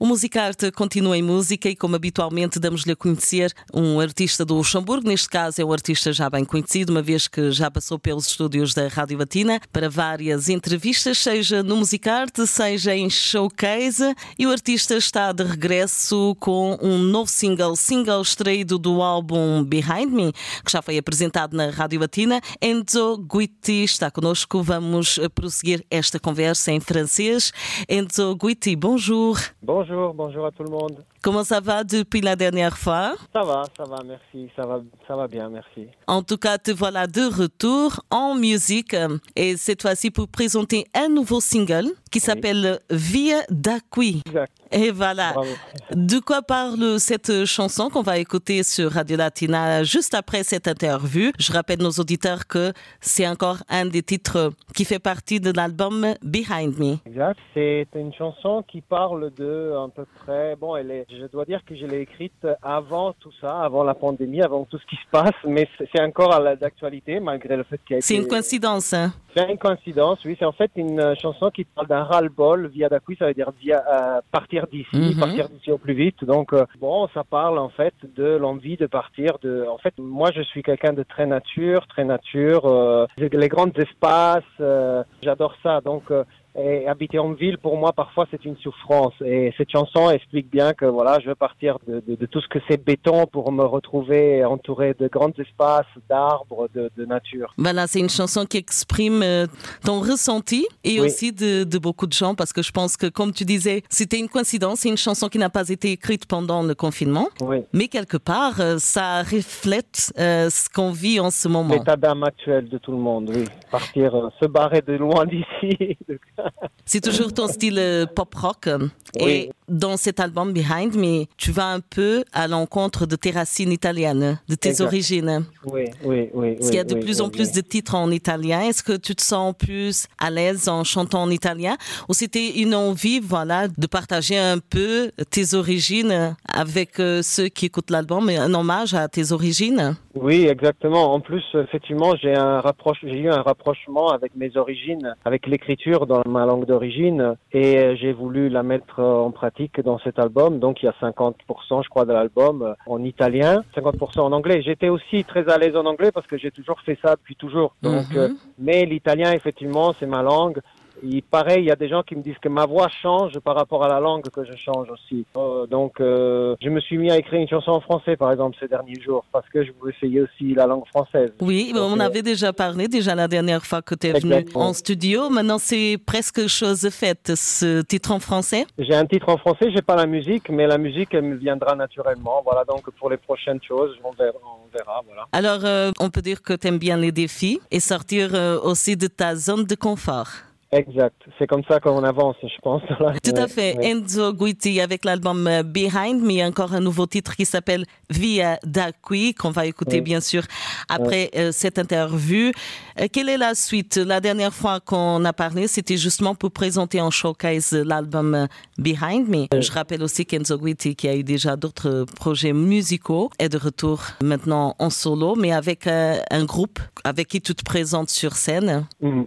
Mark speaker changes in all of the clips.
Speaker 1: O Musicarte continua em música e, como habitualmente, damos-lhe a conhecer um artista do Luxemburgo. Neste caso, é um artista já bem conhecido, uma vez que já passou pelos estúdios da Rádio Latina para várias entrevistas, seja no Musicarte, seja em showcase. E o artista está de regresso com um novo single, single extraído do álbum Behind Me, que já foi apresentado na Rádio Latina. Enzo Guitti está connosco. Vamos prosseguir esta conversa em francês. Enzo Guitti, bonjour.
Speaker 2: Bonjour. Bonjour, à tout le monde.
Speaker 1: Comment ça va depuis la dernière fois?
Speaker 2: Ça va, ça va, merci, ça va, ça va bien, merci.
Speaker 1: En tout cas, te voilà de retour en musique et cette fois-ci pour présenter un nouveau single qui s'appelle Via d'Aqui.
Speaker 2: Exact.
Speaker 1: Et voilà.
Speaker 2: Bravo.
Speaker 1: De quoi parle cette chanson qu'on va écouter sur Radio Latina juste après cette interview? Je rappelle nos auditeurs que c'est encore un des titres qui fait partie de l'album Behind Me.
Speaker 2: Exact. C'est une chanson qui parle de à peu près. Bon, elle est. Je dois dire que je l'ai écrite avant tout ça, avant la pandémie, avant tout ce qui se passe, mais c'est encore d'actualité malgré le fait qu'elle
Speaker 1: C'est
Speaker 2: été-
Speaker 1: une coïncidence. hein
Speaker 2: C'est une coïncidence, oui. C'est en fait une euh, chanson qui parle d'un ras-le-bol via d'acui, ça veut dire via euh, partir d'ici,
Speaker 1: Mhm.
Speaker 2: partir d'ici au plus vite. Donc euh, bon, ça parle en fait de l'envie de partir. De, en fait, moi je suis quelqu'un de très nature, très nature. euh, les grands espaces, euh, j'adore ça. Donc euh, et habiter en ville, pour moi, parfois, c'est une souffrance. Et cette chanson explique bien que voilà, je veux partir de, de- de tout ce que c'est béton pour me retrouver entouré de grands espaces, d'arbres, de, de nature.
Speaker 1: Voilà, c'est une chanson qui exprime euh, ton ressenti et
Speaker 2: Oui.
Speaker 1: aussi de, beaucoup de gens parce que je pense que, comme tu disais, c'était une coïncidence. C'est une chanson qui n'a pas été écrite pendant le confinement,
Speaker 2: Oui.
Speaker 1: mais quelque part, euh, ça reflète euh, ce qu'on vit en ce moment.
Speaker 2: L'état d'âme actuel de tout le monde, oui. Partir, euh, se barrer de loin d'ici.
Speaker 1: C'est toujours ton style euh, pop rock.
Speaker 2: Oui.
Speaker 1: Et dans cet album Behind Me, tu vas un peu à l'encontre de tes racines italiennes, de tes
Speaker 2: Exact.
Speaker 1: origines.
Speaker 2: oui, oui, oui.
Speaker 1: Parce qu'il y a de plus en plus de titres en italien? Est-ce que tu te sens plus à l'aise en chantant en italien? Ou c'était une envie, voilà, de partager un peu tes origines avec euh, ceux qui écoutent l'album, un hommage à tes origines?
Speaker 2: Oui, exactement. En plus, effectivement, j'ai un rapproche, j'ai eu un rapprochement avec mes origines, avec l'écriture dans ma langue d'origine, et j'ai voulu la mettre en pratique dans cet album. Donc, il y a 50%, je crois, de l'album en italien, 50% en anglais. J'étais aussi très à l'aise en anglais parce que j'ai toujours fait ça depuis toujours. Donc,
Speaker 1: Mhm.
Speaker 2: euh, mais l'italien, effectivement, c'est ma langue. Et pareil, il y a des gens qui me disent que ma voix change par rapport à la langue que je change aussi. Euh, donc, euh, je me suis mis à écrire une chanson en français, par exemple, ces derniers jours, parce que je voulais essayer aussi la langue française.
Speaker 1: Oui,
Speaker 2: Donc,
Speaker 1: on
Speaker 2: euh,
Speaker 1: avait déjà parlé, déjà la dernière fois que tu es venu en studio. Maintenant, c'est presque chose faite, ce titre en français.
Speaker 2: J'ai un titre en français, j'ai pas la musique, mais la musique, elle me viendra naturellement. Voilà, donc pour les prochaines choses, on verra, on verra voilà.
Speaker 1: Alors, euh, on peut dire que tu aimes bien les défis et sortir aussi de ta zone de confort.
Speaker 2: Exact. C'est comme ça qu'on avance, je pense.
Speaker 1: Tout à fait. Enzo Guitti avec l'album euh, Behind, mais il y a encore un nouveau titre qui s'appelle Via d'Aqui, qu'on va écouter
Speaker 2: Oui.
Speaker 1: bien sûr après euh, cette interview. Euh, quelle est la suite? La dernière fois qu'on a parlé, c'était justement pour présenter en showcase l'album Behind Me. Je rappelle aussi qu'Enzo Guitti, qui a eu déjà d'autres projets musicaux, est de retour maintenant en solo, mais avec un groupe avec qui tu te présentes sur scène.
Speaker 2: Mhm.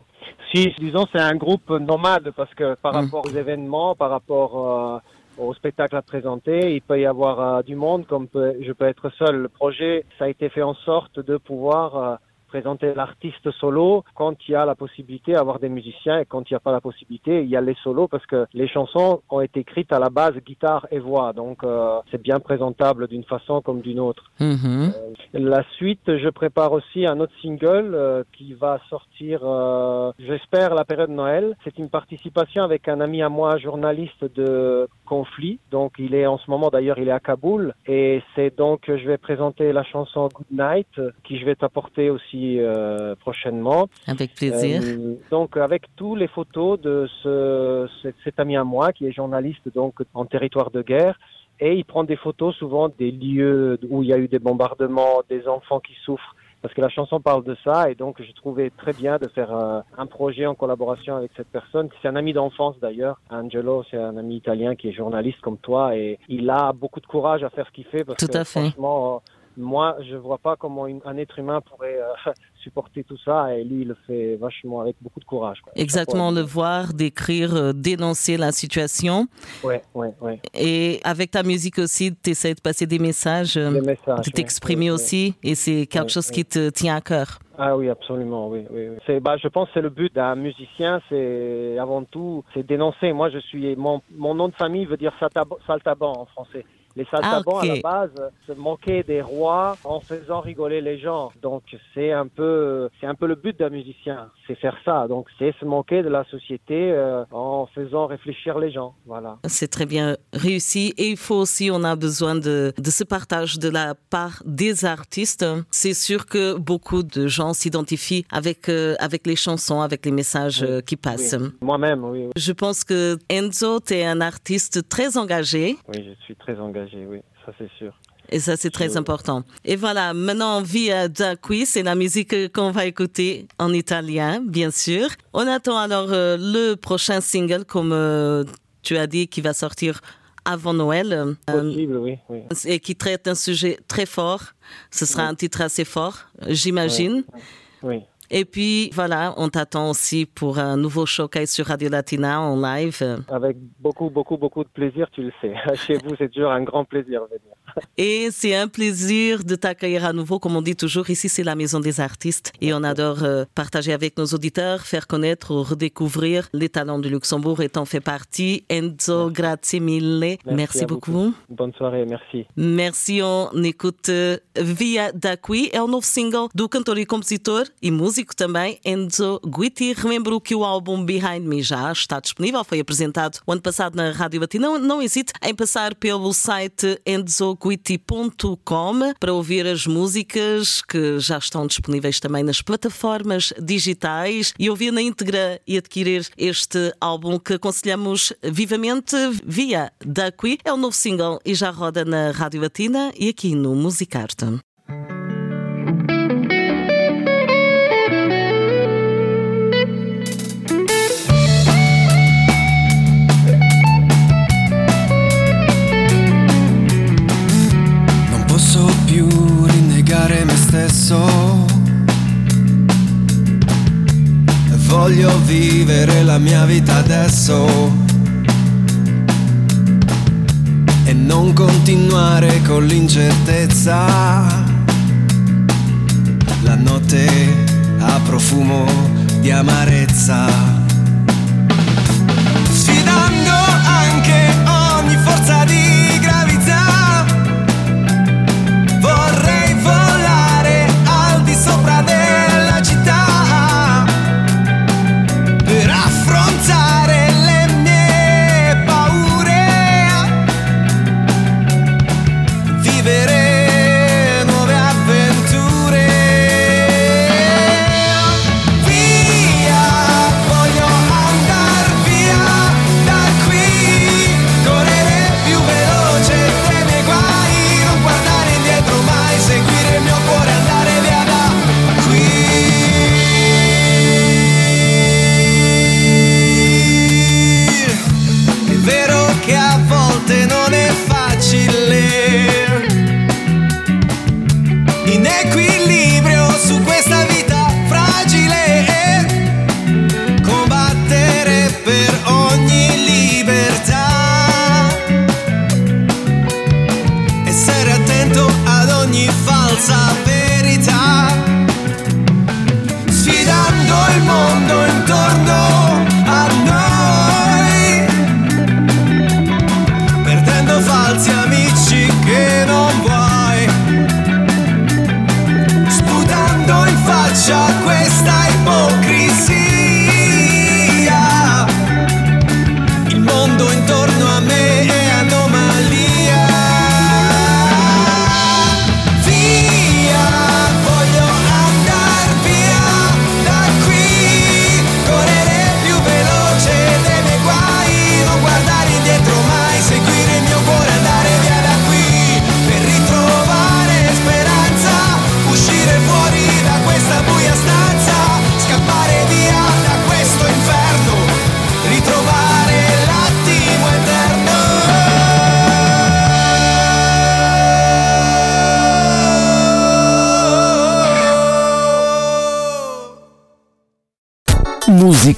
Speaker 2: Si, disons, c'est un groupe nomade parce que par
Speaker 1: Mm.
Speaker 2: rapport aux événements, par rapport euh, au spectacle à présenter, il peut y avoir euh, du monde comme peut- je peux être seul. Le projet, ça a été fait en sorte de pouvoir euh, présenter l'artiste solo quand il y a la possibilité d'avoir des musiciens et quand il n'y a pas la possibilité, il y a les solos parce que les chansons ont été écrites à la base guitare et voix. Donc euh, c'est bien présentable d'une façon comme d'une autre.
Speaker 1: Mhm.
Speaker 2: La suite, je prépare aussi un autre single euh, qui va sortir, euh, j'espère, la période de Noël. C'est une participation avec un ami à moi, journaliste de conflit. Donc, il est en ce moment, d'ailleurs, il est à Kaboul. Et c'est donc, je vais présenter la chanson Good Night, qui je vais t'apporter aussi euh, prochainement.
Speaker 1: Avec plaisir.
Speaker 2: Euh, donc avec tous les photos de ce, cet, cet ami à moi qui est journaliste donc en territoire de guerre et il prend des photos souvent des lieux où il y a eu des bombardements, des enfants qui souffrent parce que la chanson parle de ça et donc je trouvais très bien de faire euh, un projet en collaboration avec cette personne. C'est un ami d'enfance d'ailleurs. Angelo, c'est un ami italien qui est journaliste comme toi et il a beaucoup de courage à faire ce qu'il fait parce
Speaker 1: Tout
Speaker 2: que
Speaker 1: à fait.
Speaker 2: franchement, moi, je vois pas comment une- un être humain pourrait euh, supporter tout ça et lui, il le fait vachement avec beaucoup de courage. Quoi.
Speaker 1: Exactement, le voir, décrire, euh, dénoncer la situation.
Speaker 2: Ouais, ouais, ouais.
Speaker 1: Et avec ta musique aussi, tu essaies de passer des messages, euh,
Speaker 2: messages.
Speaker 1: de t'exprimer
Speaker 2: ouais, ouais.
Speaker 1: aussi. Et c'est quelque
Speaker 2: Ouais,
Speaker 1: chose qui te tient à cœur.
Speaker 2: Ah oui, absolument, oui, oui. oui. C'est, bah, je pense que c'est le but d'un musicien, c'est avant tout, c'est dénoncer. Moi, je suis, mon, mon nom de famille veut dire saltab- saltaban en français. Les saltabans,
Speaker 1: Ah,
Speaker 2: à la base, se moquaient des rois en faisant rigoler les gens. Donc, c'est un peu, c'est un peu le but d'un musicien, c'est faire ça. Donc, c'est se moquer de la société euh, en faisant réfléchir les gens. Voilà.
Speaker 1: C'est très bien réussi. Et il faut aussi, on a besoin de, de ce partage de la part des artistes. C'est sûr que beaucoup de gens s'identifient avec, euh, avec les chansons, avec les messages euh, qui passent.
Speaker 2: Oui. Moi-même, oui, oui.
Speaker 1: Je pense que Enzo, tu es un artiste très engagé.
Speaker 2: Oui, je suis très engagé, oui, ça c'est sûr.
Speaker 1: Et ça, c'est très important. Et voilà, maintenant, Via da Qui, c'est la musique qu'on va écouter en italien, bien sûr. On attend alors euh, le prochain single, comme euh, tu as dit, qui va sortir avant Noël euh,
Speaker 2: Possible, oui, oui.
Speaker 1: et qui traite un sujet très fort. Ce sera un titre assez fort, j'imagine.
Speaker 2: Oui.
Speaker 1: Et puis, voilà, on t'attend aussi pour un nouveau showcase sur Radio Latina en live.
Speaker 2: Avec beaucoup, beaucoup, beaucoup de plaisir, tu le sais. Chez vous, c'est toujours un grand plaisir de venir.
Speaker 1: Et c'est un plaisir de t'accueillir à nouveau. Comme on dit toujours, ici, c'est la maison des artistes. Et on adore euh, partager avec nos auditeurs, faire connaître ou redécouvrir les talents du Luxembourg et t'en fais partie. Enzo, grazie mille. Merci, beaucoup.
Speaker 2: Bonne soirée, merci.
Speaker 1: Merci, on écoute euh, Via da Qui, é o novo single do cantor e compositor e músico também, Enzo Guiti. Relembro que o álbum Behind Me já está disponível, foi apresentado o ano passado na Rádio Batina. Não, não hesite em passar pelo site enzoguiti.com para ouvir as músicas que já estão disponíveis também nas plataformas digitais e ouvir na íntegra e adquirir este álbum que aconselhamos vivamente via da Qui. É o novo single e já roda na Rádio Latina e aqui no Musicarte.
Speaker 3: Voglio vivere la mia vita adesso. E non continuare con l'incertezza. La notte ha profumo di amarezza.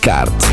Speaker 4: Cart.